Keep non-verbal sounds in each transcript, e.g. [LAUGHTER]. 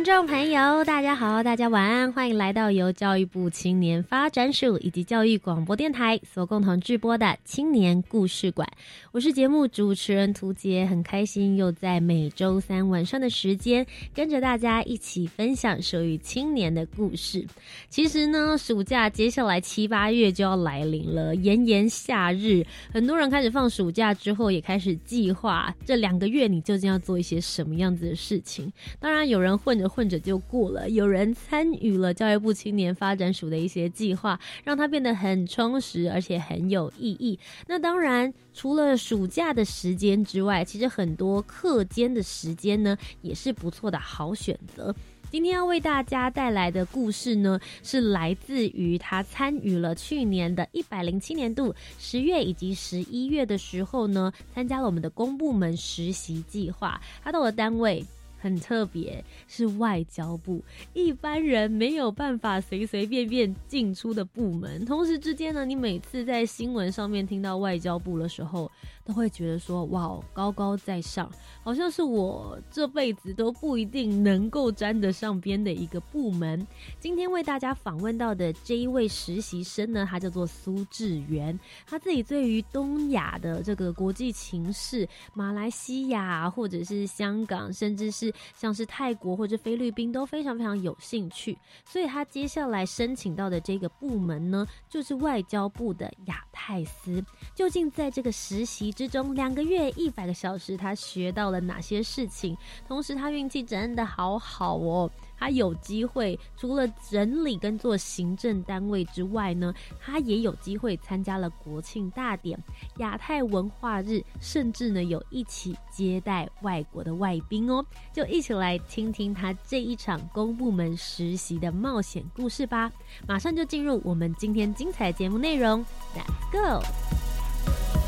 听众朋友，大家好，大家晚安，欢迎来到由教育部青年发展署以及教育广播电台所共同制播的青年故事馆。我是节目主持人涂杰，很开心又在每周三晚上的时间，跟着大家一起分享属于青年的故事。其实呢，暑假接下来七八月就要来临了，炎炎夏日，很多人开始放暑假之后，也开始计划这两个月你究竟要做一些什么样子的事情。当然，有人。混着混着就过了。有人参与了教育部青年发展署的一些计划，让它变得很充实，而且很有意义。那当然，除了暑假的时间之外，其实很多课间的时间呢，也是不错的好选择。今天要为大家带来的故事呢，是来自于他参与了去年的一百零七年度十月以及十一月的时候呢，参加了我们的公部门实习计划。他到了单位。很特别，是外交部，一般人没有办法随随便便进出的部门。同时之间呢，你每次在新闻上面听到外交部的时候，都会觉得说，哇，高高在上，好像是我这辈子都不一定能够沾得上边的一个部门。今天为大家访问到的这一位实习生呢，他叫做苏志源，他自己对于东亚的这个国际情势，马来西亚或者是香港，甚至是像是泰国或者菲律宾都非常非常有兴趣，所以他接下来申请到的这个部门呢，就是外交部的亚太司。究竟在这个实习之中，两个月一百个小时，他学到了哪些事情？同时，他运气真的好好哦。他有机会，除了整理跟做行政单位之外呢，他也有机会参加了国庆大典、亚太文化日，甚至呢有一起接待外国的外宾哦。就一起来听听他这一场公部门实习的冒险故事吧！马上就进入我们今天精彩节目内容，Let's go！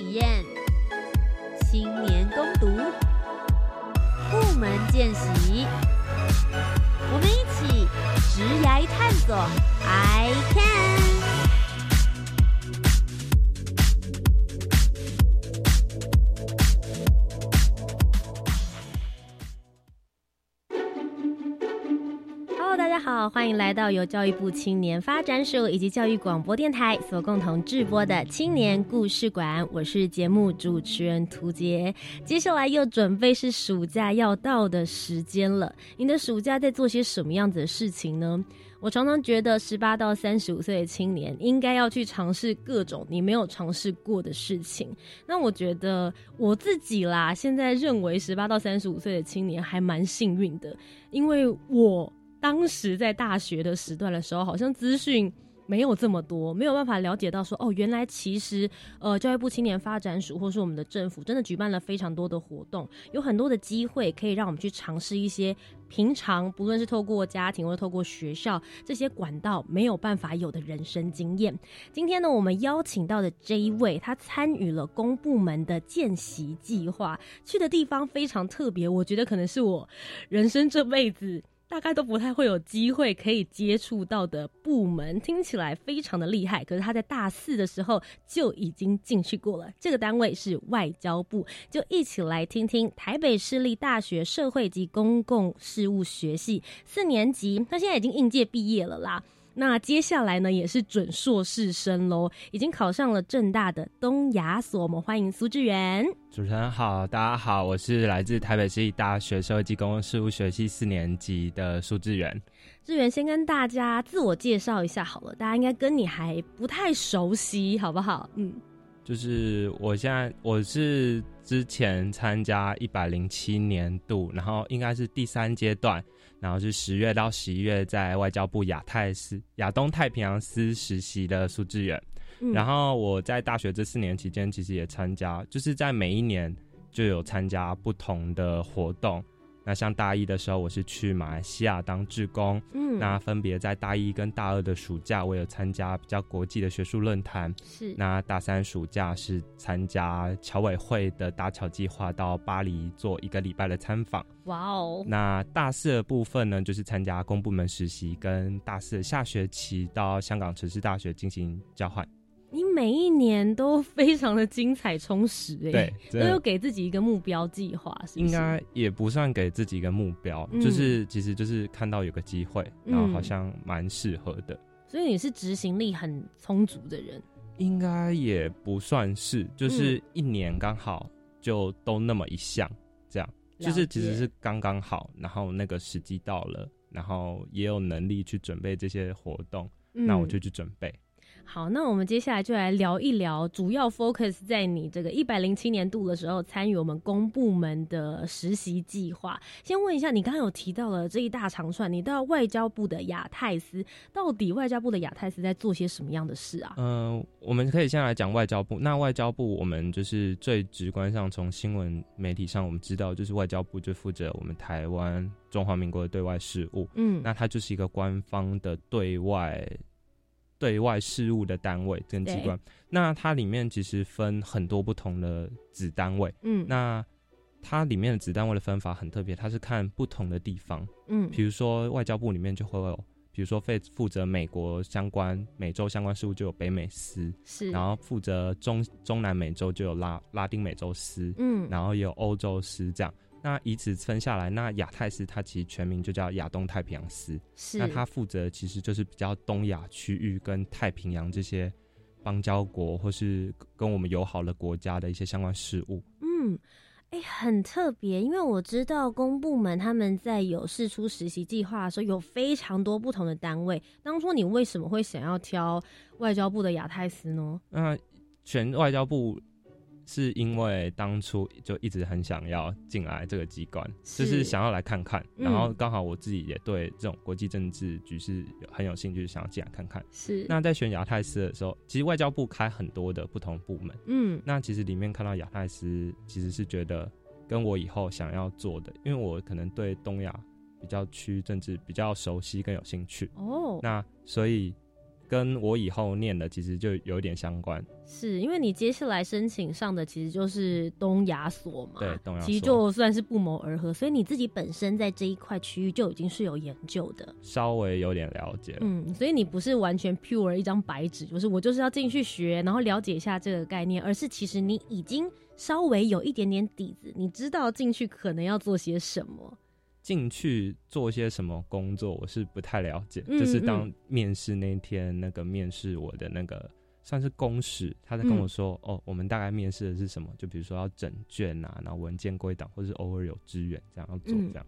体验。迎来到由教育部青年发展署以及教育广播电台所共同制播的青年故事馆。我是节目主持人涂杰。接下来又准备是暑假要到的时间了，你的暑假在做些什么样子的事情呢？我常常觉得，十八到三十五岁的青年应该要去尝试各种你没有尝试过的事情。那我觉得我自己啦，现在认为十八到三十五岁的青年还蛮幸运的，因为我当时在大学的时段的时候，好像资讯。没有这么多，没有办法了解到说哦，原来其实呃，教育部青年发展署或是我们的政府真的举办了非常多的活动，有很多的机会可以让我们去尝试一些平常不论是透过家庭或透过学校这些管道没有办法有的人生经验。今天呢，我们邀请到的这一位，他参与了公部门的见习计划，去的地方非常特别，我觉得可能是我人生这辈子。大概都不太会有机会可以接触到的部门，听起来非常的厉害。可是他在大四的时候就已经进去过了。这个单位是外交部，就一起来听听台北市立大学社会及公共事务学系四年级，他现在已经应届毕业了啦。那接下来呢，也是准硕士生喽，已经考上了正大的东亚所。我们欢迎苏志远。主持人好，大家好，我是来自台北市立大学社会及公共事务学系四年级的苏志远。志远先跟大家自我介绍一下好了，大家应该跟你还不太熟悉，好不好？嗯，就是我现在我是之前参加一百零七年度，然后应该是第三阶段。然后是十月到十一月在外交部亚太司、亚东太平洋司实习的苏志远。然后我在大学这四年期间，其实也参加，就是在每一年就有参加不同的活动。那像大一的时候，我是去马来西亚当志工，嗯，那分别在大一跟大二的暑假，我有参加比较国际的学术论坛，是。那大三暑假是参加侨委会的搭桥计划，到巴黎做一个礼拜的参访。哇哦。那大四的部分呢，就是参加公部门实习，跟大四下学期到香港城市大学进行交换。你每一年都非常的精彩充实哎，对，都有给自己一个目标计划，是应该也不算给自己一个目标，就是其实就是看到有个机会，然后好像蛮适合的。所以你是执行力很充足的人，应该也不算是，就是一年刚好就都那么一项，这样。就是其实是刚刚好，然后那个时机到了，然后也有能力去准备这些活动，那我就去准备。好，那我们接下来就来聊一聊，主要 focus 在你这个一百零七年度的时候参与我们公部门的实习计划。先问一下，你刚刚有提到了这一大长串，你到外交部的亚太司，到底外交部的亚太司在做些什么样的事啊？嗯，我们可以先来讲外交部。那外交部，我们就是最直观上从新闻媒体上我们知道，就是外交部就负责我们台湾中华民国的对外事务。嗯，那它就是一个官方的对外。对外事务的单位跟机关，那它里面其实分很多不同的子单位。嗯，那它里面的子单位的分法很特别，它是看不同的地方。嗯，比如说外交部里面就会有，比如说负负责美国相关、美洲相关事务就有北美司，是，然后负责中中南美洲就有拉拉丁美洲司，嗯，然后也有欧洲司这样。那以此分下来，那亚太司它其实全名就叫亚东太平洋司，是那它负责其实就是比较东亚区域跟太平洋这些邦交国或是跟我们友好的国家的一些相关事务。嗯，哎，很特别，因为我知道公部门他们在有试出实习计划的时候，有非常多不同的单位。当初你为什么会想要挑外交部的亚太司呢？那选外交部。是因为当初就一直很想要进来这个机关，就是想要来看看，然后刚好我自己也对这种国际政治局势很有兴趣，想要进来看看。是那在选亚太司的时候，其实外交部开很多的不同部门，嗯，那其实里面看到亚太司，其实是觉得跟我以后想要做的，因为我可能对东亚比较区政治比较熟悉，更有兴趣哦。那所以。跟我以后念的其实就有点相关，是因为你接下来申请上的其实就是东亚所嘛，对，东亚其实就算是不谋而合，所以你自己本身在这一块区域就已经是有研究的，稍微有点了解，嗯，所以你不是完全 pure 一张白纸，就是我就是要进去学，然后了解一下这个概念，而是其实你已经稍微有一点点底子，你知道进去可能要做些什么。进去做些什么工作，我是不太了解。就是当面试那天，那个面试我的那个算是公使，他在跟我说：“哦，我们大概面试的是什么？就比如说要整卷啊，然后文件归档，或者是偶尔有支援这样要做这样。”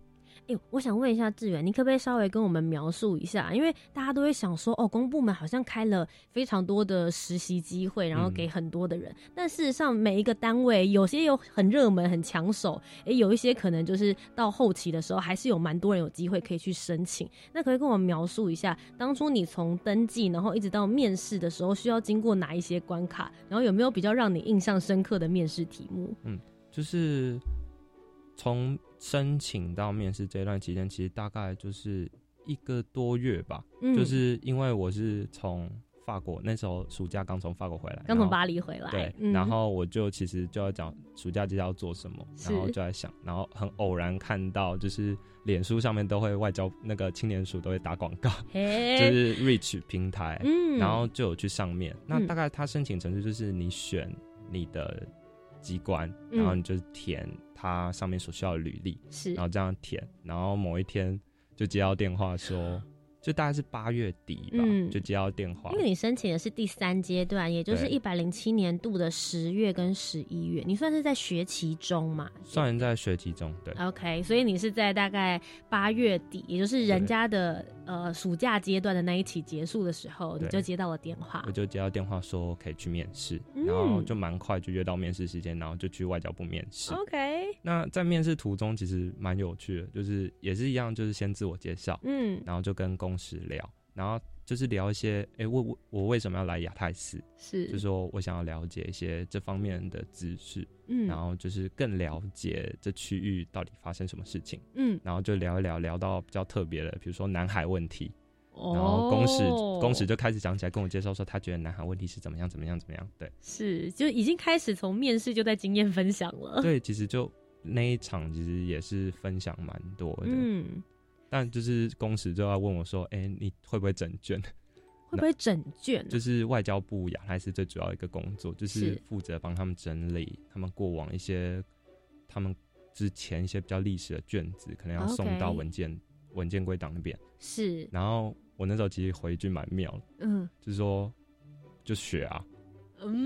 哎，我想问一下志远，你可不可以稍微跟我们描述一下？因为大家都会想说，哦，公部门好像开了非常多的实习机会，然后给很多的人。但事实上，每一个单位有些有很热门、很抢手，哎，有一些可能就是到后期的时候，还是有蛮多人有机会可以去申请。那可以跟我们描述一下，当初你从登记，然后一直到面试的时候，需要经过哪一些关卡？然后有没有比较让你印象深刻的面试题目？嗯，就是从。申请到面试这段期间，其实大概就是一个多月吧。嗯，就是因为我是从法国那时候暑假刚从法国回来，刚从巴黎回来。对，然后我就其实就要讲暑假接下来要做什么，然后就在想，然后很偶然看到，就是脸书上面都会外交那个青年署都会打广告，[LAUGHS] 就是 Reach 平台，嗯，然后就有去上面。那大概他申请程序就是你选你的。机关，然后你就填它上面所需要的履历，是，然后这样填，然后某一天就接到电话说。就大概是八月底吧，就接到电话。因为你申请的是第三阶段，也就是一百零七年度的十月跟十一月，你算是在学期中嘛？算在学期中，对。OK，所以你是在大概八月底，也就是人家的呃暑假阶段的那一期结束的时候，你就接到了电话。我就接到电话说可以去面试，然后就蛮快就约到面试时间，然后就去外交部面试。OK，那在面试途中其实蛮有趣的，就是也是一样，就是先自我介绍，嗯，然后就跟公。同时聊，然后就是聊一些，哎，我我我为什么要来亚太市？是，就是说我想要了解一些这方面的知识，嗯，然后就是更了解这区域到底发生什么事情，嗯，然后就聊一聊，聊到比较特别的，比如说南海问题，然后公使公使就开始讲起来，跟我介绍说他觉得南海问题是怎么样怎么样怎么样，对，是，就已经开始从面试就在经验分享了，对，其实就那一场其实也是分享蛮多的，嗯。但就是公使就要问我说：“哎，你会不会整卷？会不会整卷？就是外交部亚太是最主要一个工作，就是负责帮他们整理他们过往一些他们之前一些比较历史的卷子，可能要送到文件文件归档那边。是。然后我那时候其实回一句蛮妙的，嗯，就是说就学啊。嗯，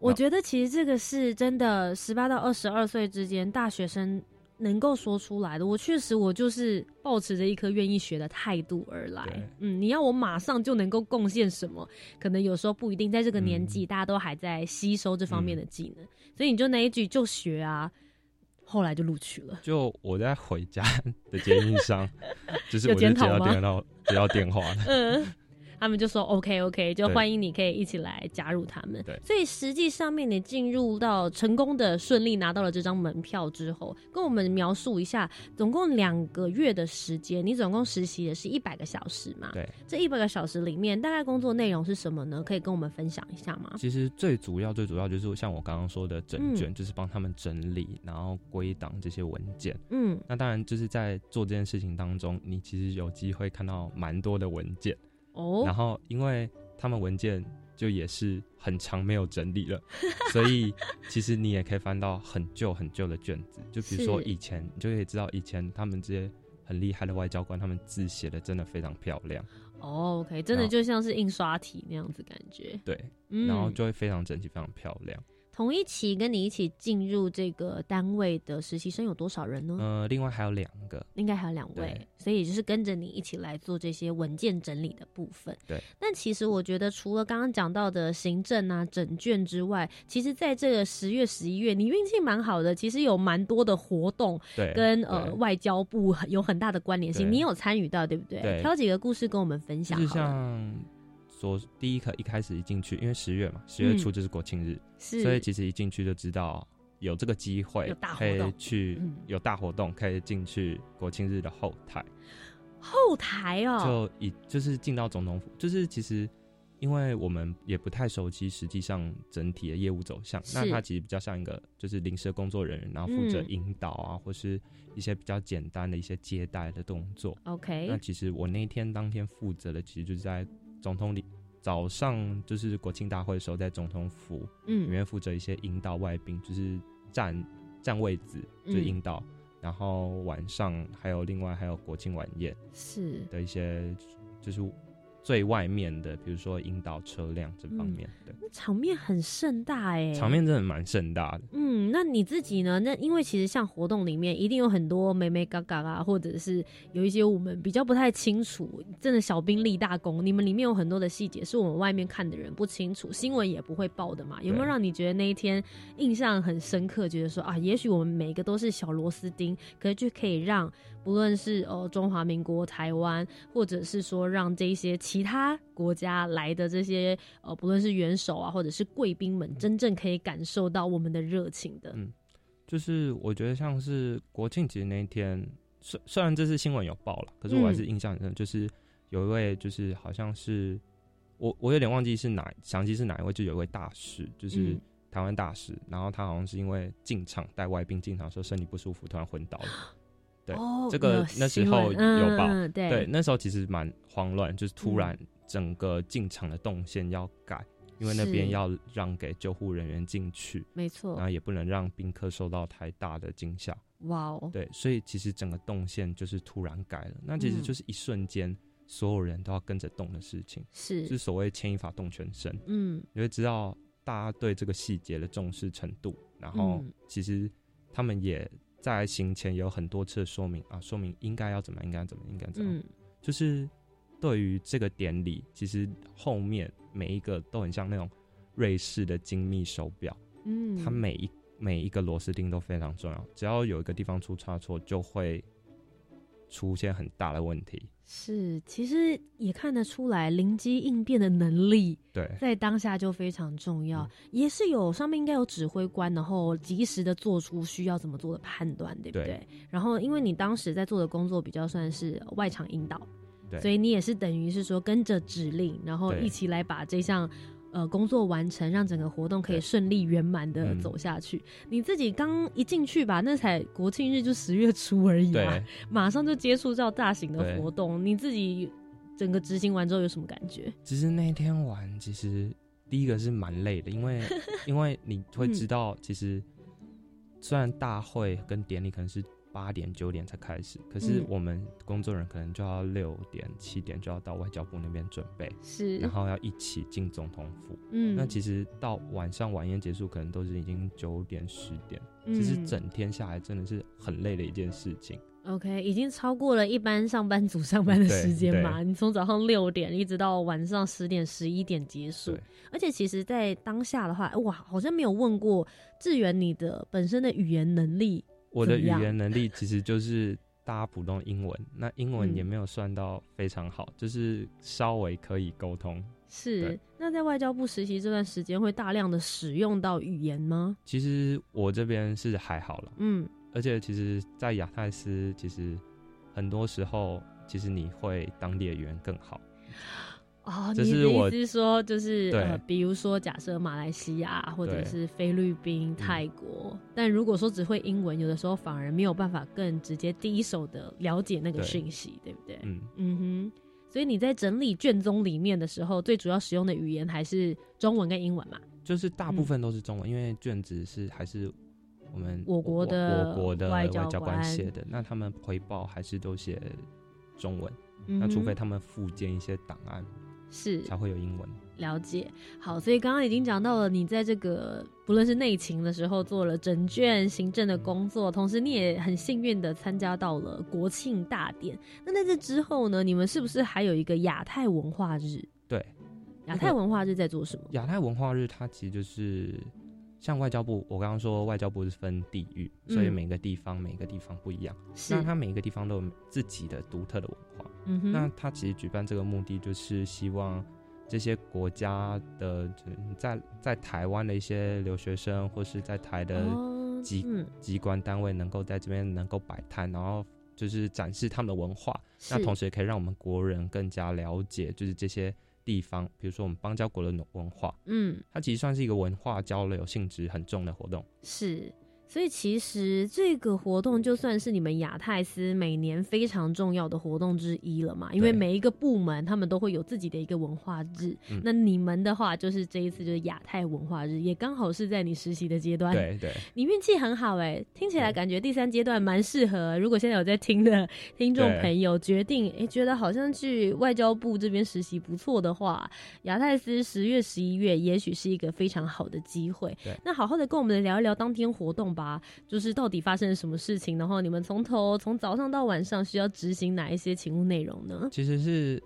我觉得其实这个是真的，十八到二十二岁之间大学生。能够说出来的，我确实我就是抱持着一颗愿意学的态度而来。嗯，你要我马上就能够贡献什么，可能有时候不一定。在这个年纪，大家都还在吸收这方面的技能，所以你就那一句就学啊，后来就录取了。就我在回家 [LAUGHS] 的捷运上，就是我就接到电话，接到电话了。嗯。他们就说 OK OK，就欢迎你可以一起来加入他们。对，所以实际上面你进入到成功的顺利拿到了这张门票之后，跟我们描述一下，总共两个月的时间，你总共实习的是一百个小时嘛？对，这一百个小时里面大概工作内容是什么呢？可以跟我们分享一下吗？其实最主要最主要就是像我刚刚说的整卷，就是帮他们整理然后归档这些文件。嗯，那当然就是在做这件事情当中，你其实有机会看到蛮多的文件。哦，然后因为他们文件就也是很长没有整理了，所以 [LAUGHS] 其实你也可以翻到很旧很旧的卷子，就比如说以前，你就可以知道以前他们这些很厉害的外交官，他们字写的真的非常漂亮。哦，OK，真的就像是印刷体那样子感觉。对，然后就会非常整齐，非常漂亮。同一期跟你一起进入这个单位的实习生有多少人呢？呃，另外还有两个，应该还有两位，所以就是跟着你一起来做这些文件整理的部分。对。但其实我觉得，除了刚刚讲到的行政啊、整卷之外，其实在这个十月、十一月，你运气蛮好的，其实有蛮多的活动，对，跟呃外交部 [LAUGHS] 有很大的关联性，你有参与到，对不对？对。挑几个故事跟我们分享。就像。说第一课一开始一进去，因为十月嘛，十月初就是国庆日，所以其实一进去就知道有这个机会可以去有大活动，可以进去国庆日的后台。后台哦，就以就是进到总统府，就是其实因为我们也不太熟悉实际上整体的业务走向，那它其实比较像一个就是临时工作人员，然后负责引导啊，或是一些比较简单的一些接待的动作。OK，那其实我那天当天负责的，其实就是在。总统里早上就是国庆大会的时候，在总统府嗯里面负责一些引导外宾，就是站站位子就引导，然后晚上还有另外还有国庆晚宴是的一些，就是。最外面的，比如说引导车辆这方面的，场面很盛大哎，场面真的蛮盛大的。嗯，那你自己呢？那因为其实像活动里面一定有很多美美嘎嘎啊，或者是有一些我们比较不太清楚，真的小兵立大功。你们里面有很多的细节是我们外面看的人不清楚，新闻也不会报的嘛。有没有让你觉得那一天印象很深刻？觉得说啊，也许我们每个都是小螺丝钉，可是就可以让。不论是呃中华民国台湾，或者是说让这些其他国家来的这些呃，不论是元首啊，或者是贵宾们，真正可以感受到我们的热情的。嗯，就是我觉得像是国庆节那一天，虽虽然这次新闻有报了，可是我还是印象很深，就是有一位就是好像是我我有点忘记是哪详细是哪一位，就有一位大使，就是台湾大使，然后他好像是因为进场带外宾进场时候身体不舒服，突然昏倒了。[GASPS] 对，这个那时候有报，对，那时候其实蛮慌乱，就是突然整个进场的动线要改，因为那边要让给救护人员进去，没错，然后也不能让宾客受到太大的惊吓。哇哦，对，所以其实整个动线就是突然改了，那其实就是一瞬间所有人都要跟着动的事情，是，是所谓牵一发动全身。嗯，你会知道大家对这个细节的重视程度，然后其实他们也。在行前有很多次的说明啊，说明应该要怎么，应该怎么，应该怎么，就是对于这个典礼，其实后面每一个都很像那种瑞士的精密手表，嗯，它每一每一个螺丝钉都非常重要，只要有一个地方出差错，就会出现很大的问题。是，其实也看得出来灵机应变的能力，对，在当下就非常重要。也是有上面应该有指挥官，然后及时的做出需要怎么做的判断，对不对？然后因为你当时在做的工作比较算是外场引导，所以你也是等于是说跟着指令，然后一起来把这项。呃，工作完成，让整个活动可以顺利圆满的走下去。你自己刚一进去吧，那才国庆日就十月初而已嘛，马上就接触到大型的活动。你自己整个执行完之后有什么感觉？其实那天玩，其实第一个是蛮累的，因为 [LAUGHS] 因为你会知道，其实虽然大会跟典礼可能是。八点九点才开始，可是我们工作人员可能就要六点七点就要到外交部那边准备，是，然后要一起进总统府。嗯，那其实到晚上晚宴结束，可能都是已经九点十点，其实整天下来真的是很累的一件事情。OK，已经超过了一般上班族上班的时间嘛？你从早上六点一直到晚上十点十一点结束，而且其实，在当下的话，哇，好像没有问过志远你的本身的语言能力。我的语言能力其实就是大家普通英文，那英文也没有算到非常好，就是稍微可以沟通。是，那在外交部实习这段时间会大量的使用到语言吗？其实我这边是还好了，嗯，而且其实，在亚太斯，其实很多时候，其实你会当地的语言更好。哦，你的意思是说，就是呃，比如说，假设马来西亚或者是菲律宾、泰国，但如果说只会英文，有的时候反而没有办法更直接第一手的了解那个讯息，对不对？嗯嗯哼。所以你在整理卷宗里面的时候，最主要使用的语言还是中文跟英文嘛？就是大部分都是中文，因为卷子是还是我们我国的我国的外交官写的，那他们回报还是都写中文，那除非他们附件一些档案。是。才会有英文。了解。好，所以刚刚已经讲到了，你在这个不论是内勤的时候做了整卷行政的工作，同时你也很幸运的参加到了国庆大典。那在这之后呢，你们是不是还有一个亚太文化日？对，亚太文化日在做什么？亚太文化日它其实就是像外交部，我刚刚说外交部是分地域，所以每个地方每个地方不一样，那它每一个地方都有自己的独特的文化。那他其实举办这个目的就是希望这些国家的在在台湾的一些留学生或是在台的机机关单位能够在这边能够摆摊，然后就是展示他们的文化。那同时也可以让我们国人更加了解，就是这些地方，比如说我们邦交国的文化。嗯，它其实算是一个文化交流性质很重的活动。是。所以其实这个活动就算是你们亚太斯每年非常重要的活动之一了嘛，因为每一个部门他们都会有自己的一个文化日。那你们的话就是这一次就是亚太文化日，也刚好是在你实习的阶段。对对，你运气很好哎，听起来感觉第三阶段蛮适合。如果现在有在听的听众朋友决定哎觉得好像去外交部这边实习不错的话，亚太斯十月十一月也许是一个非常好的机会。那好好的跟我们聊一聊当天活动。吧，就是到底发生了什么事情，然后你们从头从早上到晚上需要执行哪一些勤务内容呢？其实是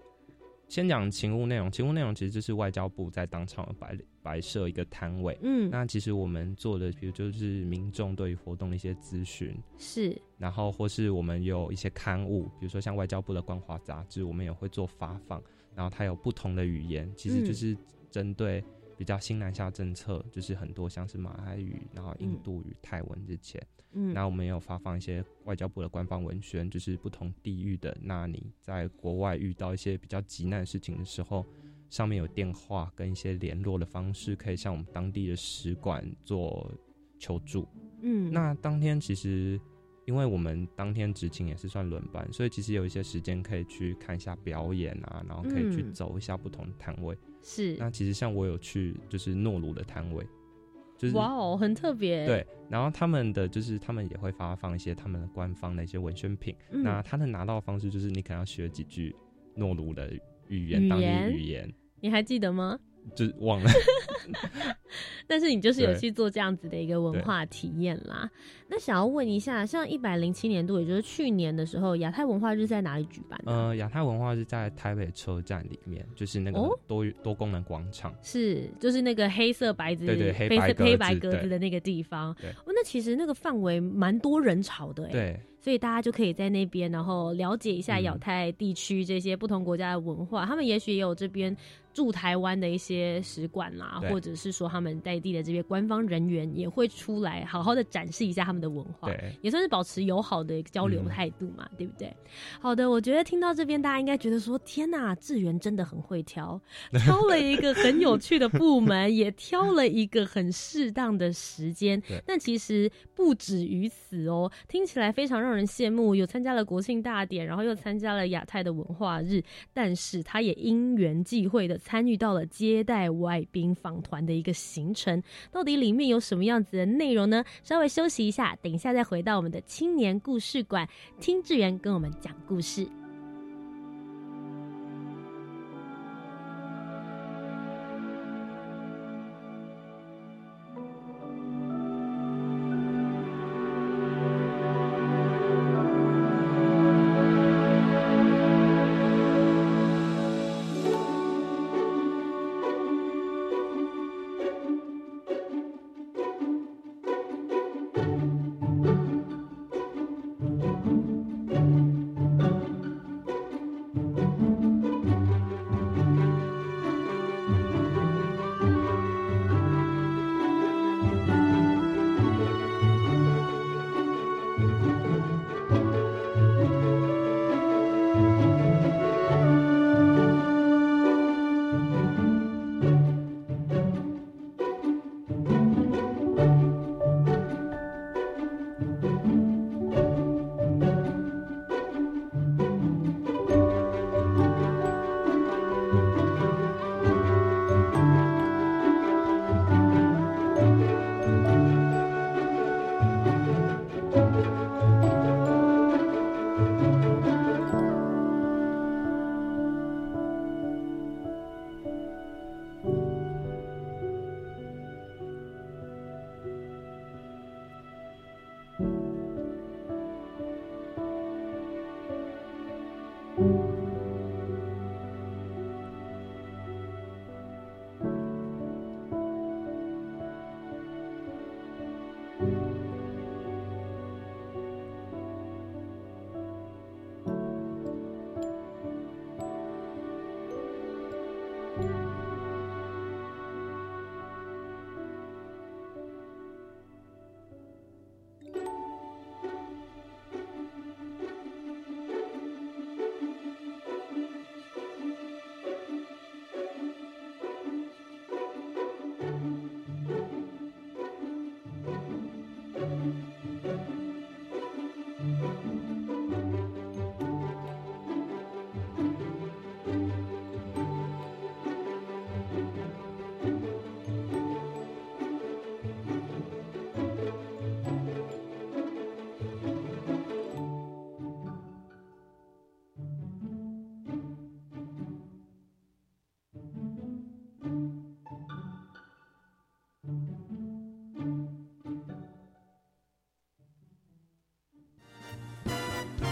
先讲勤务内容，勤务内容其实就是外交部在当场摆摆设一个摊位，嗯，那其实我们做的，比如就是民众对于活动的一些咨询，是，然后或是我们有一些刊物，比如说像外交部的光华杂志，我们也会做发放，然后它有不同的语言，其实就是针对。比较新南下政策，就是很多像是马来语，然后印度语、泰文之前，嗯，那我们有发放一些外交部的官方文宣，就是不同地域的，那你在国外遇到一些比较急难事情的时候，上面有电话跟一些联络的方式，可以向我们当地的使馆做求助。嗯，那当天其实因为我们当天执勤也是算轮班，所以其实有一些时间可以去看一下表演啊，然后可以去走一下不同的摊位。是，那其实像我有去，就是诺鲁的摊位，就是哇哦，很特别。对，然后他们的就是他们也会发放一些他们的官方的一些文宣品。那他的拿到方式就是你可能要学几句诺鲁的语言，当地语言，你还记得吗？就忘了。[LAUGHS] 但是你就是有去做这样子的一个文化体验啦。那想要问一下，像一百零七年度，也就是去年的时候，亚太文化日在哪里举办？呃，亚太文化日在台北车站里面，就是那个多多功能广场，是就是那个黑色白子，对对黑白黑白格子的那个地方。对，哦，那其实那个范围蛮多人潮的，哎。对。所以大家就可以在那边，然后了解一下亚太地区这些不同国家的文化。他们也许也有这边驻台湾的一些使馆啦，或者是说他们在地的这些官方人员也会出来好好的展示一下他们的文化，也算是保持友好的交流态度嘛，对不对？好的，我觉得听到这边，大家应该觉得说：天呐，志源真的很会挑，[LAUGHS] 挑了一个很有趣的部门，[LAUGHS] 也挑了一个很适当的时间。但其实不止于此哦，听起来非常。让人羡慕，有参加了国庆大典，然后又参加了亚太的文化日，但是他也因缘际会的参与到了接待外宾访团的一个行程，到底里面有什么样子的内容呢？稍微休息一下，等一下再回到我们的青年故事馆，听志源跟我们讲故事。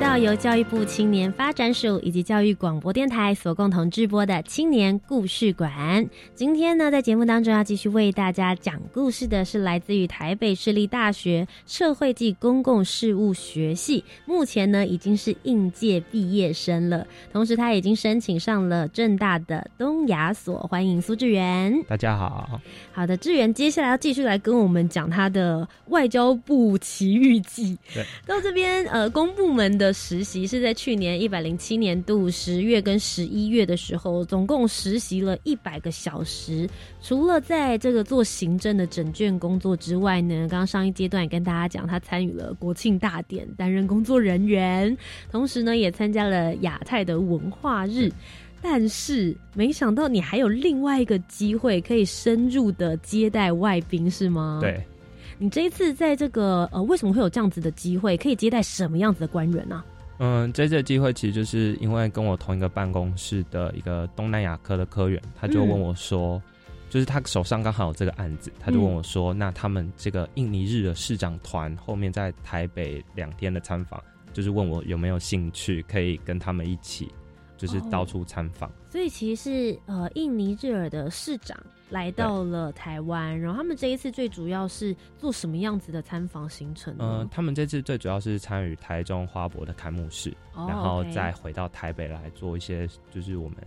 到由教育部青年发展署以及教育广播电台所共同制播的青年故事馆。今天呢，在节目当中要继续为大家讲故事的是来自于台北市立大学社会暨公共事务学系，目前呢已经是应届毕业生了，同时他已经申请上了正大的东亚所。欢迎苏志源，大家好。好的，志源，接下来要继续来跟我们讲他的外交部奇遇记。对，到这边呃，公部门的。实习是在去年一百零七年度十月跟十一月的时候，总共实习了一百个小时。除了在这个做行政的整卷工作之外呢，刚刚上一阶段也跟大家讲，他参与了国庆大典，担任工作人员，同时呢也参加了亚太的文化日。但是没想到你还有另外一个机会，可以深入的接待外宾，是吗？对。你这一次在这个呃，为什么会有这样子的机会，可以接待什么样子的官员呢？嗯，这次机会其实就是因为跟我同一个办公室的一个东南亚科的科员，他就问我说，就是他手上刚好有这个案子，他就问我说，那他们这个印尼日的市长团后面在台北两天的参访，就是问我有没有兴趣可以跟他们一起，就是到处参访。所以其实是呃，印尼日尔的市长。来到了台湾，然后他们这一次最主要是做什么样子的参访行程呢？嗯，他们这次最主要是参与台中花博的开幕式，然后再回到台北来做一些，就是我们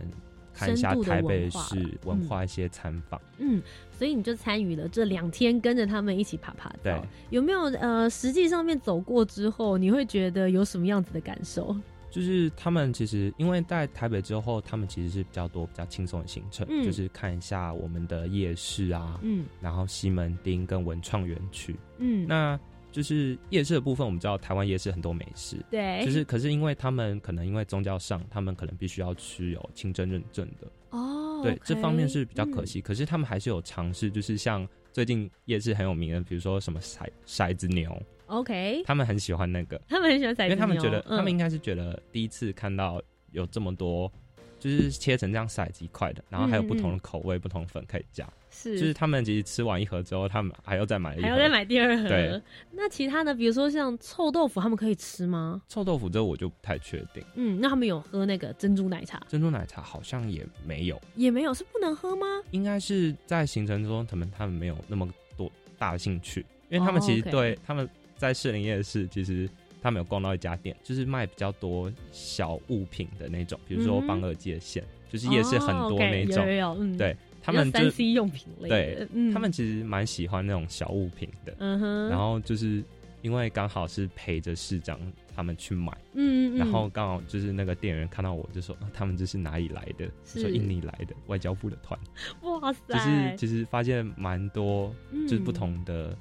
看一下台北市文化一些参访。嗯，所以你就参与了这两天，跟着他们一起爬爬对，有没有呃，实际上面走过之后，你会觉得有什么样子的感受？就是他们其实，因为在台北之后，他们其实是比较多比较轻松的行程，就是看一下我们的夜市啊，嗯，然后西门町跟文创园区，嗯，那就是夜市的部分，我们知道台湾夜市很多美食，对，就是可是因为他们可能因为宗教上，他们可能必须要持有清真认证的，哦，对，这方面是比较可惜，可是他们还是有尝试，就是像最近夜市很有名的，比如说什么骰骰子牛。OK，他们很喜欢那个，他们很喜欢骰子，因为他们觉得，他们应该是觉得第一次看到有这么多，就是切成这样骰子一块的，然后还有不同的口味、不同粉可以加。是，就是他们其实吃完一盒之后，他们还要再买一，还要再买第二盒。对，那其他的，比如说像臭豆腐，他们可以吃吗？臭豆腐这我就不太确定。嗯，那他们有喝那个珍珠奶茶？珍珠奶茶好像也没有，也没有，是不能喝吗？应该是在行程中，他们他们没有那么多大的兴趣，因为他们其实对他们。在士林夜市，其实他们有逛到一家店，就是卖比较多小物品的那种，比如说绑耳机的线，就是夜市很多那种。嗯，对他们三 C 用品类的，他们其实蛮喜欢那种小物品的。嗯哼，然后就是因为刚好是陪着市长他们去买，嗯嗯，然后刚好就是那个店员看到我就说他们这是哪里来的？说印尼来的外交部的团。哇塞！就是其实发现蛮多，就是不同的。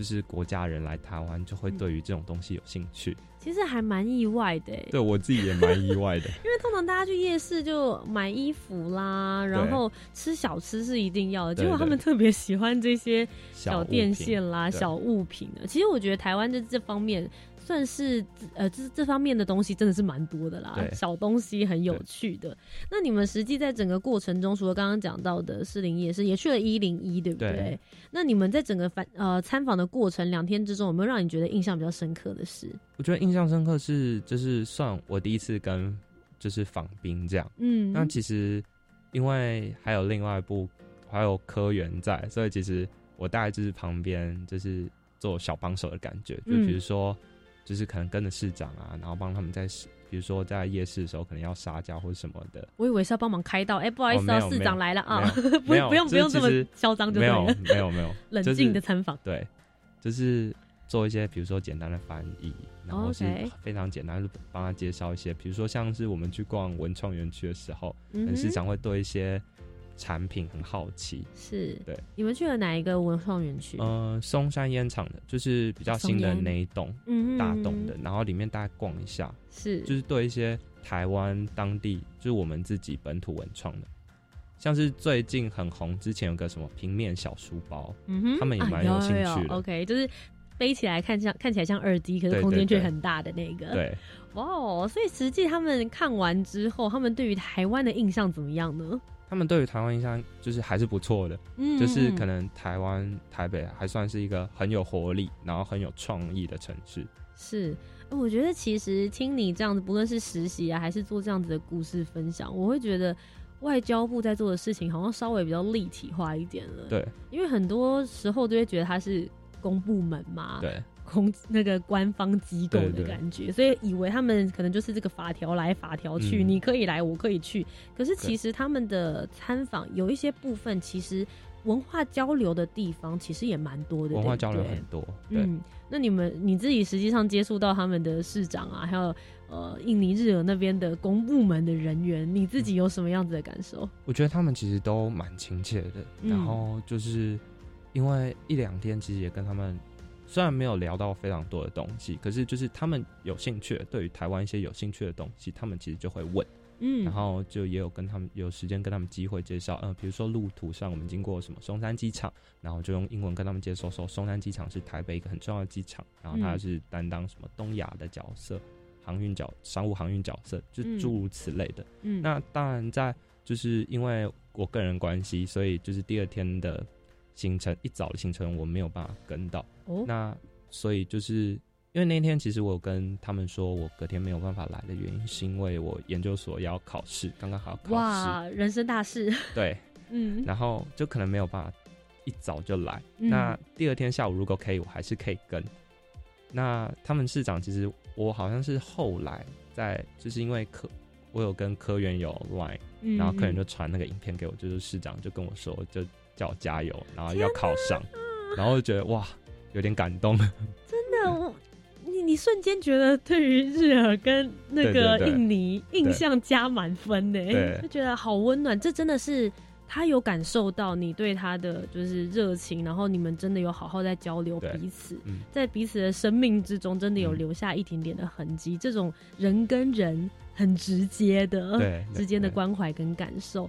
就是国家人来台湾，就会对于这种东西有兴趣。其实还蛮意外的，对我自己也蛮意外的。[LAUGHS] 因为通常大家去夜市就买衣服啦，然后吃小吃是一定要的。结果他们特别喜欢这些小电线啦、小物品的。其实我觉得台湾在这方面。算是呃，这这方面的东西真的是蛮多的啦，小东西很有趣的。那你们实际在整个过程中，除了刚刚讲到的士林夜市，也去了一零一，对不对？那你们在整个反呃参访的过程两天之中，有没有让你觉得印象比较深刻的事？我觉得印象深刻是，就是算我第一次跟就是访兵这样。嗯，那其实因为还有另外一部还有科员在，所以其实我大概就是旁边就是做小帮手的感觉，就比如说。就是可能跟着市长啊，然后帮他们在，比如说在夜市的时候，可能要杀价或者什么的。我以为是要帮忙开道，哎，不好意思啊，市长来了啊，[LAUGHS] 不不用不用这么嚣张，就没有没有没有 [LAUGHS] 冷静的参访。对，就是做一些比如说简单的翻译，然后是非常简单，就帮他介绍一些，比如说像是我们去逛文创园区的时候，嗯市长会对一些。产品很好奇，是对。你们去了哪一个文创园区？呃，松山烟厂的，就是比较新的那一栋，嗯大栋的。然后里面大概逛一下，是，就是对一些台湾当地，就是我们自己本土文创的，像是最近很红，之前有个什么平面小书包，嗯哼，他们也蛮有兴趣的。OK，就是背起来看像看起来像二 D，可是空间却很大的那个。对，哇哦，所以实际他们看完之后，他们对于台湾的印象怎么样呢？他们对于台湾印象就是还是不错的，嗯，就是可能台湾台北还算是一个很有活力，然后很有创意的城市。是，我觉得其实听你这样子，不论是实习啊，还是做这样子的故事分享，我会觉得外交部在做的事情好像稍微比较立体化一点了。对，因为很多时候都会觉得它是公部门嘛。对。空 [LAUGHS] 那个官方机构的感觉，所以以为他们可能就是这个法条来法条去，你可以来，我可以去。可是其实他们的参访有一些部分，其实文化交流的地方其实也蛮多的。文化交流很多，嗯。那你们你自己实际上接触到他们的市长啊，还有呃印尼日俄那边的公部门的人员，你自己有什么样子的感受？我觉得他们其实都蛮亲切的，然后就是因为一两天，其实也跟他们。虽然没有聊到非常多的东西，可是就是他们有兴趣，对于台湾一些有兴趣的东西，他们其实就会问，嗯，然后就也有跟他们有时间跟他们机会介绍，嗯，比如说路途上我们经过什么松山机场，然后就用英文跟他们介绍说，松山机场是台北一个很重要的机场，然后它是担当什么东亚的角色，航运角商务航运角色，就诸如此类的。嗯，那当然在就是因为我个人关系，所以就是第二天的。行程一早的行程我没有办法跟到，那所以就是因为那天其实我跟他们说我隔天没有办法来的原因，是因为我研究所要考试，刚刚好考试，哇，人生大事，对，嗯，然后就可能没有办法一早就来。那第二天下午如果可以，我还是可以跟。那他们市长其实我好像是后来在，就是因为科我有跟科员有 line，然后科员就传那个影片给我，就是市长就跟我说就。叫我加油，然后要考上，然后就觉得哇，有点感动。真的，我你你瞬间觉得对于日耳跟那个印尼印象加满分呢，[LAUGHS] 就觉得好温暖。这真的是他有感受到你对他的就是热情，然后你们真的有好好在交流彼此，在彼此的生命之中真的有留下一点点的痕迹。这种人跟人很直接的之间的关怀跟感受，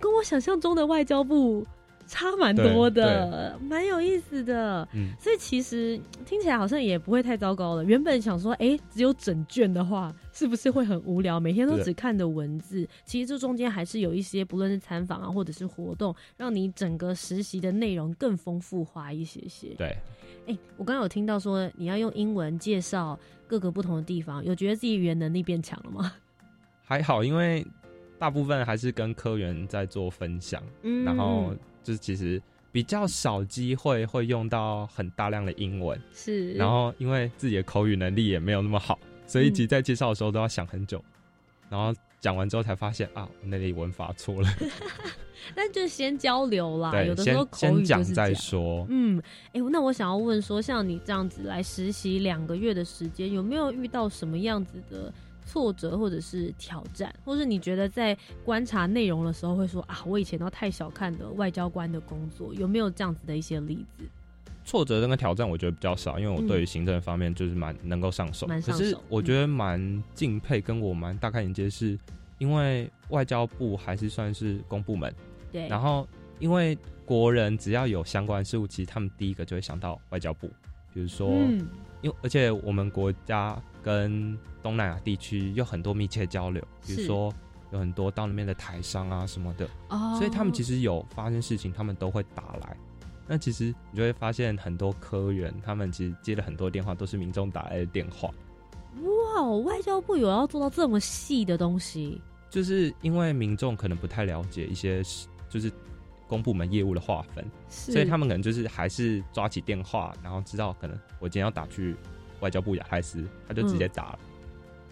跟我想象中的外交部。差蛮多的，蛮有意思的。嗯，所以其实听起来好像也不会太糟糕了。原本想说，哎，只有整卷的话，是不是会很无聊？每天都只看的文字，其实这中间还是有一些，不论是参访啊，或者是活动，让你整个实习的内容更丰富化一些些。对，哎，我刚刚有听到说你要用英文介绍各个不同的地方，有觉得自己语言能力变强了吗？还好，因为大部分还是跟科员在做分享，嗯，然后。就是其实比较少机会会用到很大量的英文，是。然后因为自己的口语能力也没有那么好，所以其实在介绍的时候都要想很久，然后讲完之后才发现啊，那里文法错了。[LAUGHS] 那就先交流啦，有的时候口语讲再说。嗯，哎，那我想要问说，像你这样子来实习两个月的时间，有没有遇到什么样子的挫折或者是挑战，或是你觉得在观察内容的时候会说啊，我以前都太小看的外交官的工作，有没有这样子的一些例子？挫折跟挑战我觉得比较少，因为我对于行政方面就是蛮能够上手。可是我觉得蛮敬佩，跟我蛮大开眼界，是因为外交部还是算是公部门。对，然后因为国人只要有相关事务，其实他们第一个就会想到外交部。比如说，因为而且我们国家跟东南亚地区有很多密切交流，比如说有很多到那边的台商啊什么的，所以他们其实有发生事情，他们都会打来。那其实你就会发现很多科员，他们其实接了很多电话，都是民众打来的电话。哇，外交部有要做到这么细的东西？就是因为民众可能不太了解一些。就是公部门业务的划分，所以他们可能就是还是抓起电话，然后知道可能我今天要打去外交部亚太司，他就直接打了。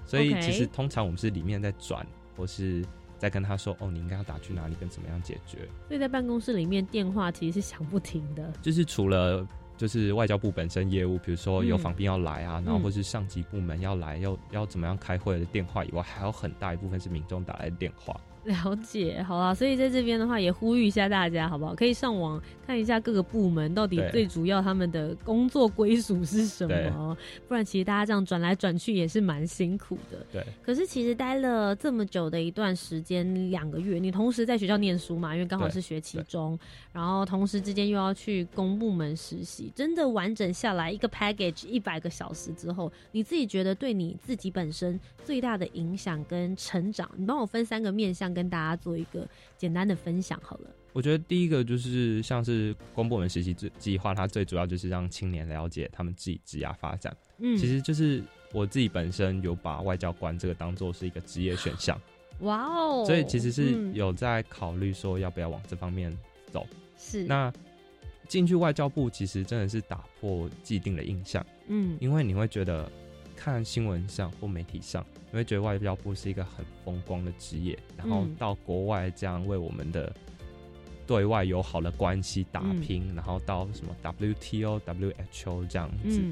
所以其实通常我们是里面在转，或是在跟他说：“哦，你应该要打去哪里，跟怎么样解决。”所以在办公室里面电话其实是响不停的。就是除了就是外交部本身业务，比如说有访宾要来啊，然后或是上级部门要来要要怎么样开会的电话以外，还有很大一部分是民众打来的电话。[LAUGHS] 了解，好啦，所以在这边的话，也呼吁一下大家，好不好？可以上网看一下各个部门到底最主要他们的工作归属是什么，不然其实大家这样转来转去也是蛮辛苦的。对。可是其实待了这么久的一段时间，两个月，你同时在学校念书嘛，因为刚好是学期中，然后同时之间又要去公部门实习，真的完整下来一个 package 一百个小时之后，你自己觉得对你自己本身最大的影响跟成长，你帮我分三个面向。跟大家做一个简单的分享好了。我觉得第一个就是像是公部门实习计计划，它最主要就是让青年了解他们自己职业发展。嗯，其实就是我自己本身有把外交官这个当做是一个职业选项。[LAUGHS] 哇哦！所以其实是有在考虑说要不要往这方面走。是。那进去外交部其实真的是打破既定的印象。嗯，因为你会觉得看新闻上或媒体上。你会觉得外交部是一个很风光的职业，然后到国外这样为我们的对外友好的关系打拼，然后到什么 WTO、WHO 这样子。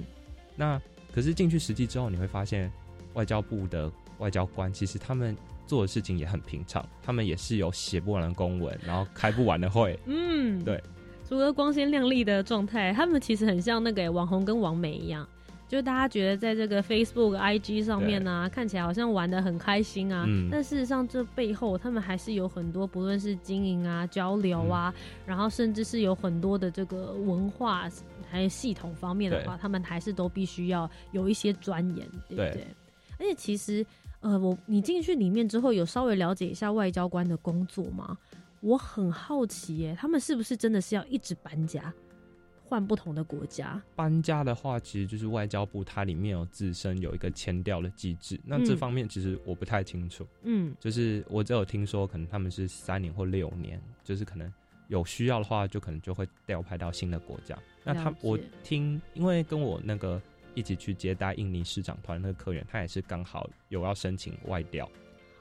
那可是进去实际之后，你会发现外交部的外交官其实他们做的事情也很平常，他们也是有写不完的公文，然后开不完的会。嗯，对。除了光鲜亮丽的状态，他们其实很像那个网红跟网美一样。就大家觉得在这个 Facebook、IG 上面呢，看起来好像玩的很开心啊，但事实上这背后他们还是有很多，不论是经营啊、交流啊，然后甚至是有很多的这个文化还有系统方面的话，他们还是都必须要有一些钻研，对不对？而且其实，呃，我你进去里面之后，有稍微了解一下外交官的工作吗？我很好奇耶，他们是不是真的是要一直搬家？换不同的国家搬家的话，其实就是外交部它里面有自身有一个签调的机制。那这方面其实我不太清楚。嗯，就是我只有听说，可能他们是三年或六年，就是可能有需要的话，就可能就会调派到新的国家。那他我听，因为跟我那个一起去接待印尼市长团那个客人，他也是刚好有要申请外调。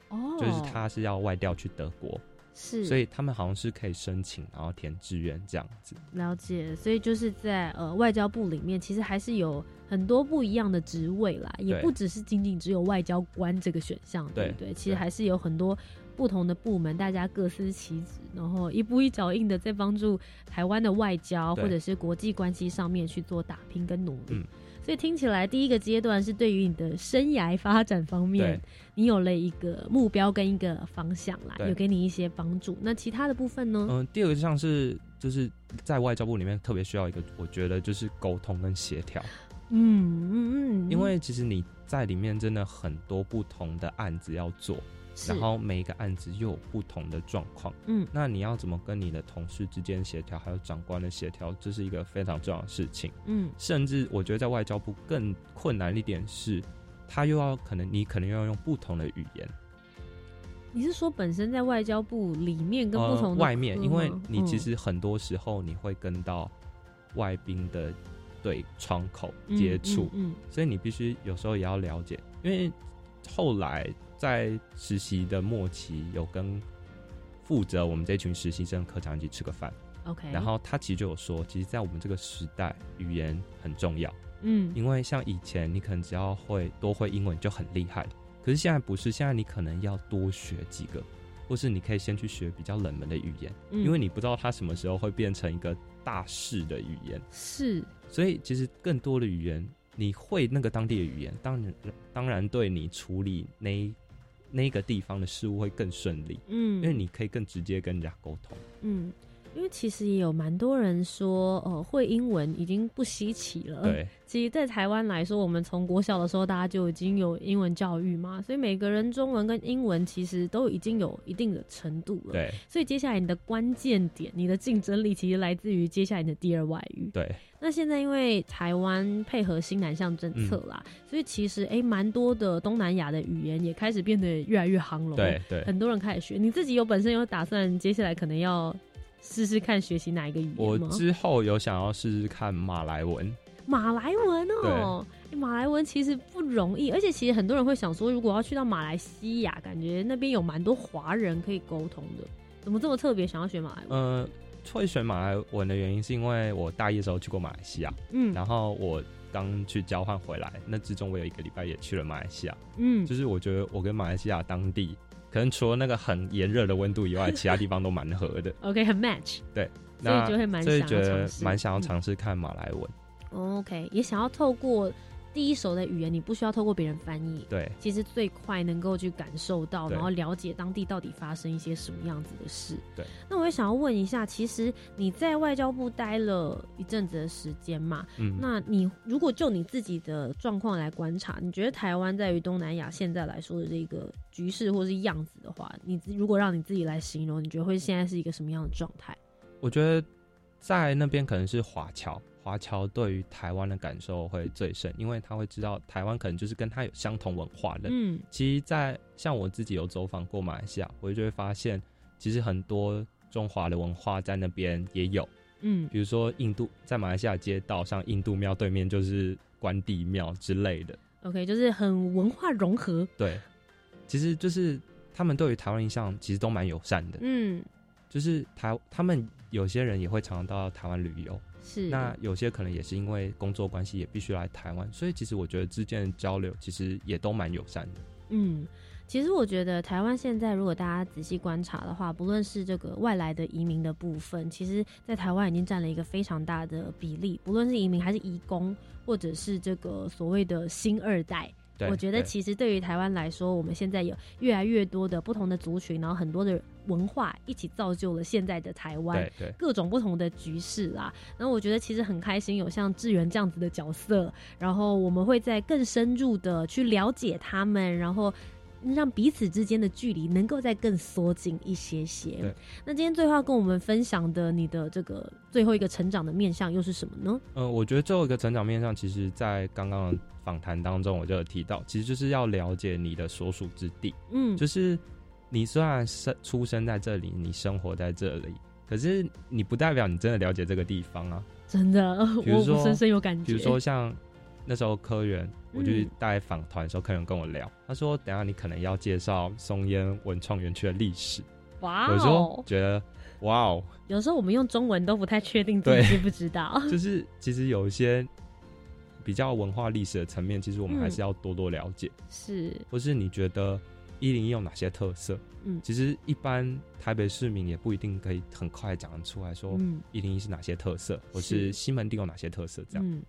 哦，就是他是要外调去德国。是，所以他们好像是可以申请，然后填志愿这样子。了解，所以就是在呃外交部里面，其实还是有很多不一样的职位啦，也不只是仅仅只有外交官这个选项，对不对？其实还是有很多不同的部门，大家各司其职，然后一步一脚印的在帮助台湾的外交或者是国际关系上面去做打拼跟努力。所以听起来，第一个阶段是对于你的生涯发展方面，你有了一个目标跟一个方向啦，有给你一些帮助。那其他的部分呢？嗯，第二个像是就是在外交部里面特别需要一个，我觉得就是沟通跟协调。嗯嗯嗯，因为其实你在里面真的很多不同的案子要做。然后每一个案子又有不同的状况，嗯，那你要怎么跟你的同事之间协调，还有长官的协调，这是一个非常重要的事情，嗯，甚至我觉得在外交部更困难一点是，他又要可能你可能要用不同的语言。你是说本身在外交部里面跟不同外面，因为你其实很多时候你会跟到外宾的对窗口接触，嗯，所以你必须有时候也要了解，因为后来。在实习的末期有跟负责我们这群实习生科长一起吃个饭。OK，然后他其实就有说，其实，在我们这个时代，语言很重要。嗯，因为像以前，你可能只要会多会英文就很厉害，可是现在不是，现在你可能要多学几个，或是你可以先去学比较冷门的语言，因为你不知道它什么时候会变成一个大势的语言。是，所以其实更多的语言，你会那个当地的语言，当然当然对你处理那那个地方的事物会更顺利。嗯，因为你可以更直接跟人家沟通。嗯。因为其实也有蛮多人说，呃，会英文已经不稀奇了。对，其实，在台湾来说，我们从国小的时候，大家就已经有英文教育嘛，所以每个人中文跟英文其实都已经有一定的程度了。对，所以接下来你的关键点，你的竞争力其实来自于接下来你的第二外语。对。那现在因为台湾配合新南向政策啦，所以其实哎，蛮多的东南亚的语言也开始变得越来越夯了。对对。很多人开始学，你自己有本身有打算，接下来可能要。试试看学习哪一个语言我之后有想要试试看马来文。马来文哦，马来文其实不容易，而且其实很多人会想说，如果要去到马来西亚，感觉那边有蛮多华人可以沟通的，怎么这么特别想要学马来文？呃，会选马来文的原因是因为我大一的时候去过马来西亚，嗯，然后我刚去交换回来，那之中我有一个礼拜也去了马来西亚，嗯，就是我觉得我跟马来西亚当地。可能除了那个很炎热的温度以外，其他地方都蛮合的。[LAUGHS] OK，很 match。对，所以就会蛮想觉得蛮想要尝试看马来文。OK，也想要透过第一手的语言，你不需要透过别人翻译。对，其实最快能够去感受到，然后了解当地到底发生一些什么样子的事。对。那我也想要问一下，其实你在外交部待了一阵子的时间嘛？嗯。那你如果就你自己的状况来观察，你觉得台湾在于东南亚现在来说的这个？局势或是样子的话，你如果让你自己来形容，你觉得会现在是一个什么样的状态？我觉得在那边可能是华侨，华侨对于台湾的感受会最深，因为他会知道台湾可能就是跟他有相同文化的。嗯，其实，在像我自己有走访过马来西亚，我就会发现，其实很多中华的文化在那边也有。嗯，比如说印度，在马来西亚街道上，印度庙对面就是关帝庙之类的。OK，就是很文化融合。对。其实就是他们对于台湾印象其实都蛮友善的，嗯，就是台他们有些人也会常常到台湾旅游，是那有些可能也是因为工作关系也必须来台湾，所以其实我觉得之间的交流其实也都蛮友善的。嗯，其实我觉得台湾现在如果大家仔细观察的话，不论是这个外来的移民的部分，其实在台湾已经占了一个非常大的比例，不论是移民还是移工，或者是这个所谓的新二代。我觉得其实对于台湾来说，我们现在有越来越多的不同的族群，然后很多的文化一起造就了现在的台湾，各种不同的局势啊。然后我觉得其实很开心，有像志源这样子的角色，然后我们会在更深入的去了解他们，然后。让彼此之间的距离能够再更缩紧一些些。那今天最后要跟我们分享的你的这个最后一个成长的面向又是什么呢？嗯，我觉得最后一个成长面向，其实在刚刚访谈当中我就有提到，其实就是要了解你的所属之地。嗯，就是你虽然生出生在这里，你生活在这里，可是你不代表你真的了解这个地方啊。真的，我深深有感觉。比如说像。那时候科员，我就带访团的时候，客人跟我聊，他说：“等下你可能要介绍松烟文创园区的历史。”哇，我说觉得哇哦，有时候我们用中文都不太确定自己知不知道。[LAUGHS] 就是其实有一些比较文化历史的层面，其实我们还是要多多了解。是，或是你觉得一零一有哪些特色？嗯，其实一般台北市民也不一定可以很快讲得出来，说一零一是哪些特色，或是西门町有哪些特色，这样。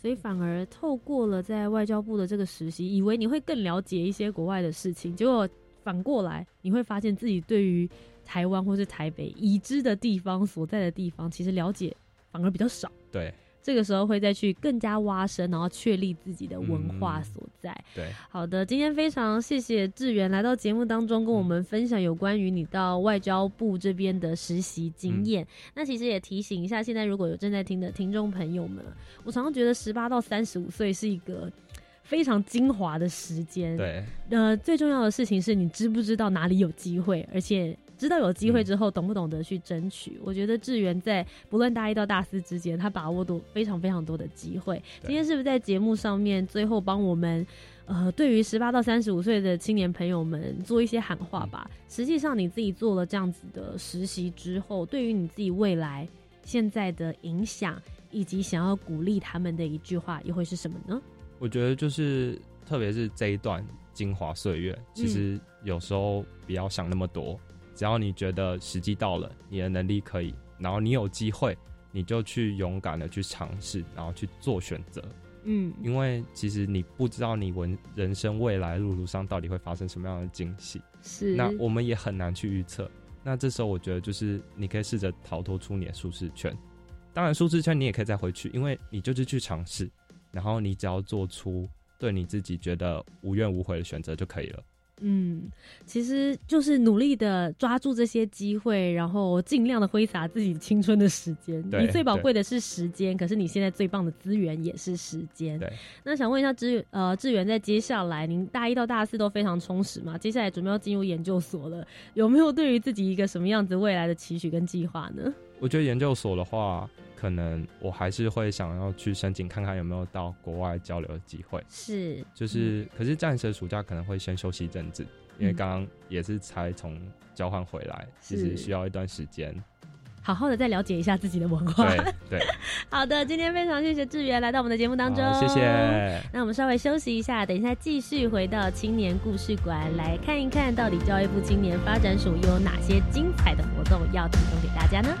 所以反而透过了在外交部的这个实习，以为你会更了解一些国外的事情，结果反过来你会发现自己对于台湾或是台北已知的地方所在的地方，其实了解反而比较少。对。这个时候会再去更加挖深，然后确立自己的文化所在。对，好的，今天非常谢谢志源来到节目当中，跟我们分享有关于你到外交部这边的实习经验。那其实也提醒一下，现在如果有正在听的听众朋友们，我常常觉得十八到三十五岁是一个非常精华的时间。对，呃，最重要的事情是你知不知道哪里有机会，而且。知道有机会之后，懂不懂得去争取？我觉得志源在不论大一到大四之间，他把握多非常非常多的机会。今天是不是在节目上面最后帮我们呃，对于十八到三十五岁的青年朋友们做一些喊话吧。实际上，你自己做了这样子的实习之后，对于你自己未来现在的影响，以及想要鼓励他们的一句话，又会是什么呢？我觉得就是，特别是这一段精华岁月，其实有时候不要想那么多，只要你觉得时机到了，你的能力可以，然后你有机会，你就去勇敢的去尝试，然后去做选择。嗯，因为其实你不知道你文人生未来路途上到底会发生什么样的惊喜，是那我们也很难去预测。那这时候我觉得就是你可以试着逃脱出你的舒适圈，当然舒适圈你也可以再回去，因为你就是去尝试，然后你只要做出对你自己觉得无怨无悔的选择就可以了。嗯，其实就是努力的抓住这些机会，然后尽量的挥洒自己青春的时间。你最宝贵的是时间，可是你现在最棒的资源也是时间。对，那想问一下志呃志远，在接下来您大一到大四都非常充实嘛？接下来准备要进入研究所了，有没有对于自己一个什么样子未来的期许跟计划呢？我觉得研究所的话。可能我还是会想要去申请看看有没有到国外交流的机会。是，就是，可是暂时暑假可能会先休息一阵子，因为刚刚也是才从交换回来，其实需要一段时间，好好的再了解一下自己的文化。对对。[LAUGHS] 好的，今天非常谢谢志源来到我们的节目当中，谢谢。那我们稍微休息一下，等一下继续回到青年故事馆来看一看到底教育部青年发展署又有哪些精彩的活动要提供给大家呢？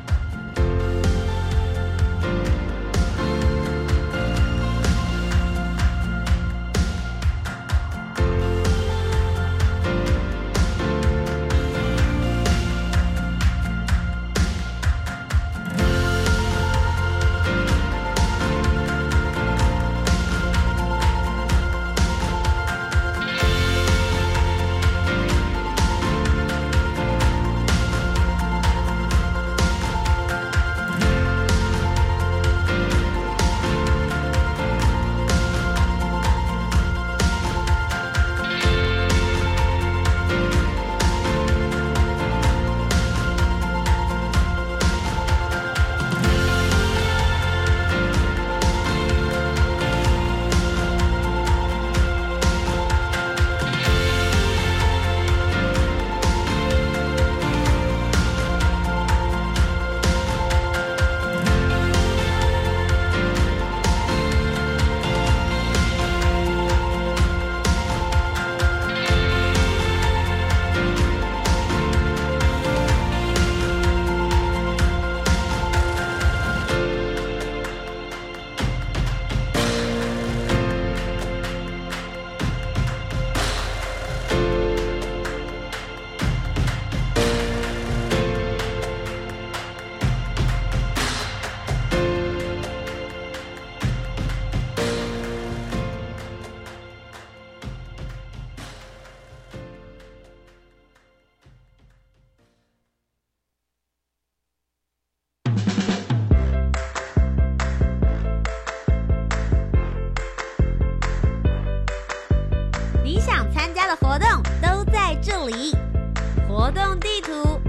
动地图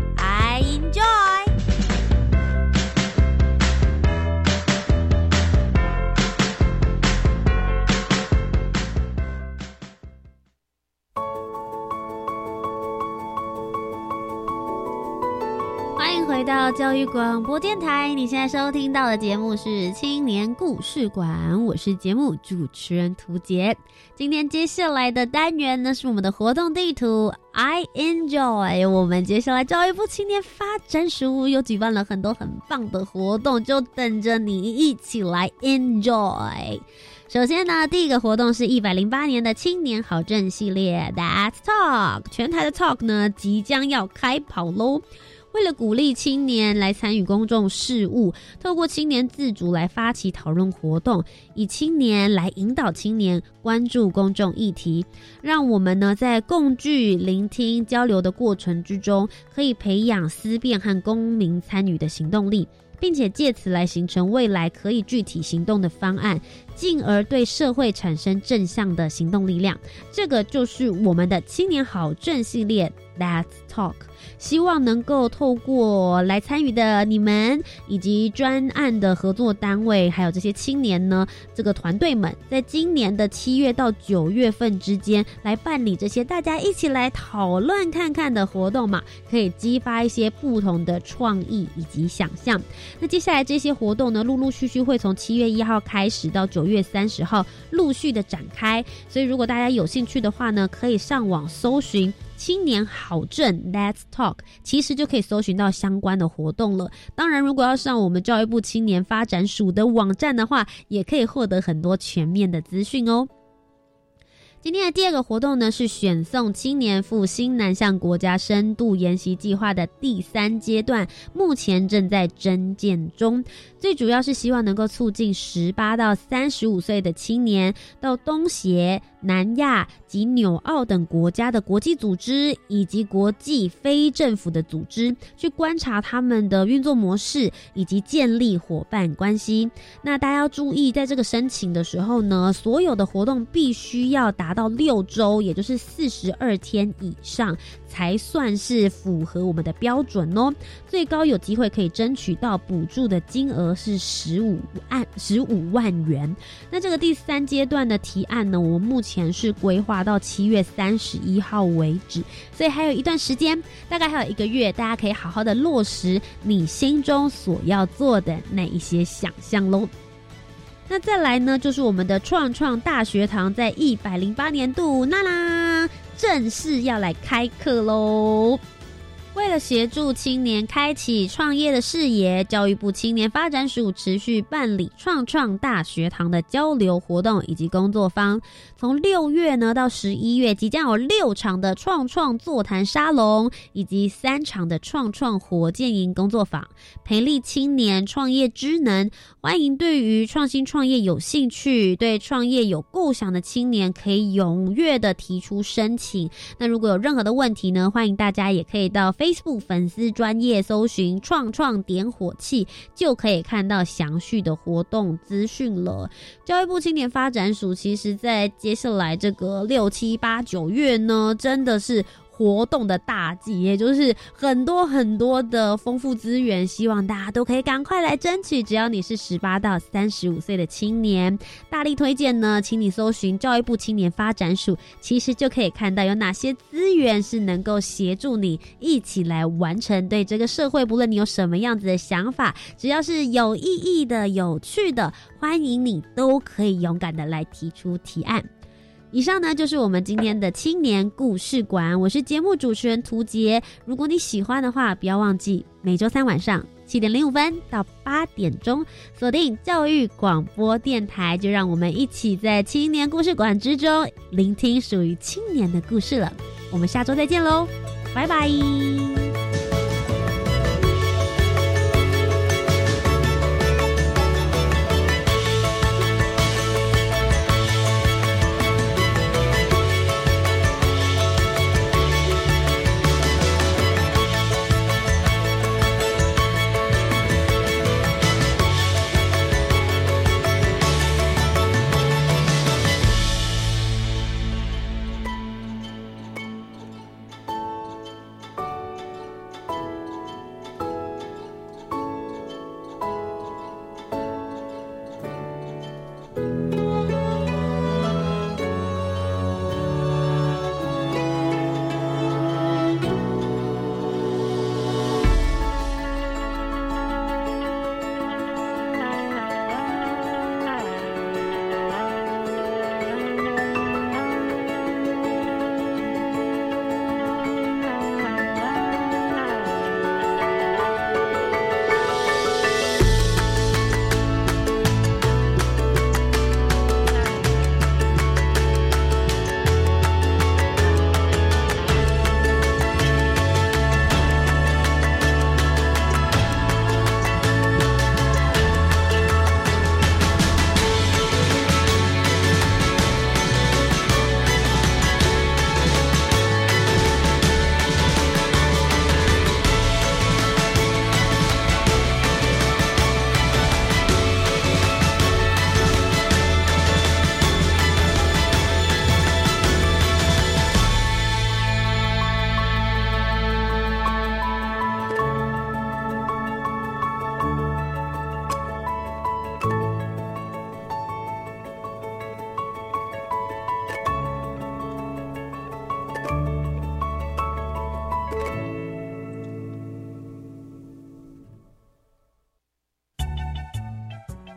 教育广播电台，你现在收听到的节目是《青年故事馆》，我是节目主持人涂杰。今天接下来的单元呢，是我们的活动地图。I enjoy。我们接下来教育部青年发展署又举办了很多很棒的活动，就等着你一起来 enjoy。首先呢，第一个活动是一百零八年的青年好政系列，That's Talk。全台的 Talk 呢，即将要开跑喽。为了鼓励青年来参与公众事务，透过青年自主来发起讨论活动，以青年来引导青年关注公众议题，让我们呢在共聚、聆听、交流的过程之中，可以培养思辨和公民参与的行动力，并且借此来形成未来可以具体行动的方案。进而对社会产生正向的行动力量。这个就是我们的青年好政系列 That's Talk。希望能够透过来参与的你们，以及专案的合作单位，还有这些青年呢，这个团队们，在今年的七月到九月份之间，来办理这些大家一起来讨论看看的活动嘛，可以激发一些不同的创意以及想象。那接下来这些活动呢，陆陆续续会从七月一号开始到九月三十号陆续的展开，所以如果大家有兴趣的话呢，可以上网搜寻。青年好证，Let's Talk，其实就可以搜寻到相关的活动了。当然，如果要上我们教育部青年发展署的网站的话，也可以获得很多全面的资讯哦。今天的第二个活动呢，是选送青年赴新南向国家深度研习计划的第三阶段，目前正在征建中。最主要是希望能够促进十八到三十五岁的青年到东协、南亚及纽澳等国家的国际组织以及国际非政府的组织，去观察他们的运作模式以及建立伙伴关系。那大家要注意，在这个申请的时候呢，所有的活动必须要达达到六周，也就是四十二天以上。才算是符合我们的标准哦。最高有机会可以争取到补助的金额是十五万十五万元。那这个第三阶段的提案呢，我们目前是规划到七月三十一号为止，所以还有一段时间，大概还有一个月，大家可以好好的落实你心中所要做的那一些想象喽。那再来呢，就是我们的创创大学堂在一百零八年度，那啦。正式要来开课喽！为了协助青年开启创业的视野，教育部青年发展署持续办理创创大学堂的交流活动以及工作坊。从六月呢到十一月，即将有六场的创创座谈沙龙，以及三场的创创火箭营工作坊，培力青年创业之能。欢迎对于创新创业有兴趣、对创业有构想的青年，可以踊跃的提出申请。那如果有任何的问题呢，欢迎大家也可以到 Facebook 粉丝专业搜寻“创创点火器”，就可以看到详细的活动资讯了。教育部青年发展署其实在接下来这个六七八九月呢，真的是活动的大季，也就是很多很多的丰富资源，希望大家都可以赶快来争取。只要你是十八到三十五岁的青年，大力推荐呢，请你搜寻教育部青年发展署，其实就可以看到有哪些资源是能够协助你一起来完成对这个社会，不论你有什么样子的想法，只要是有意义的、有趣的，欢迎你都可以勇敢的来提出提案。以上呢就是我们今天的青年故事馆，我是节目主持人涂杰。如果你喜欢的话，不要忘记每周三晚上七点零五分到八点钟锁定教育广播电台，就让我们一起在青年故事馆之中聆听属于青年的故事了。我们下周再见喽，拜拜。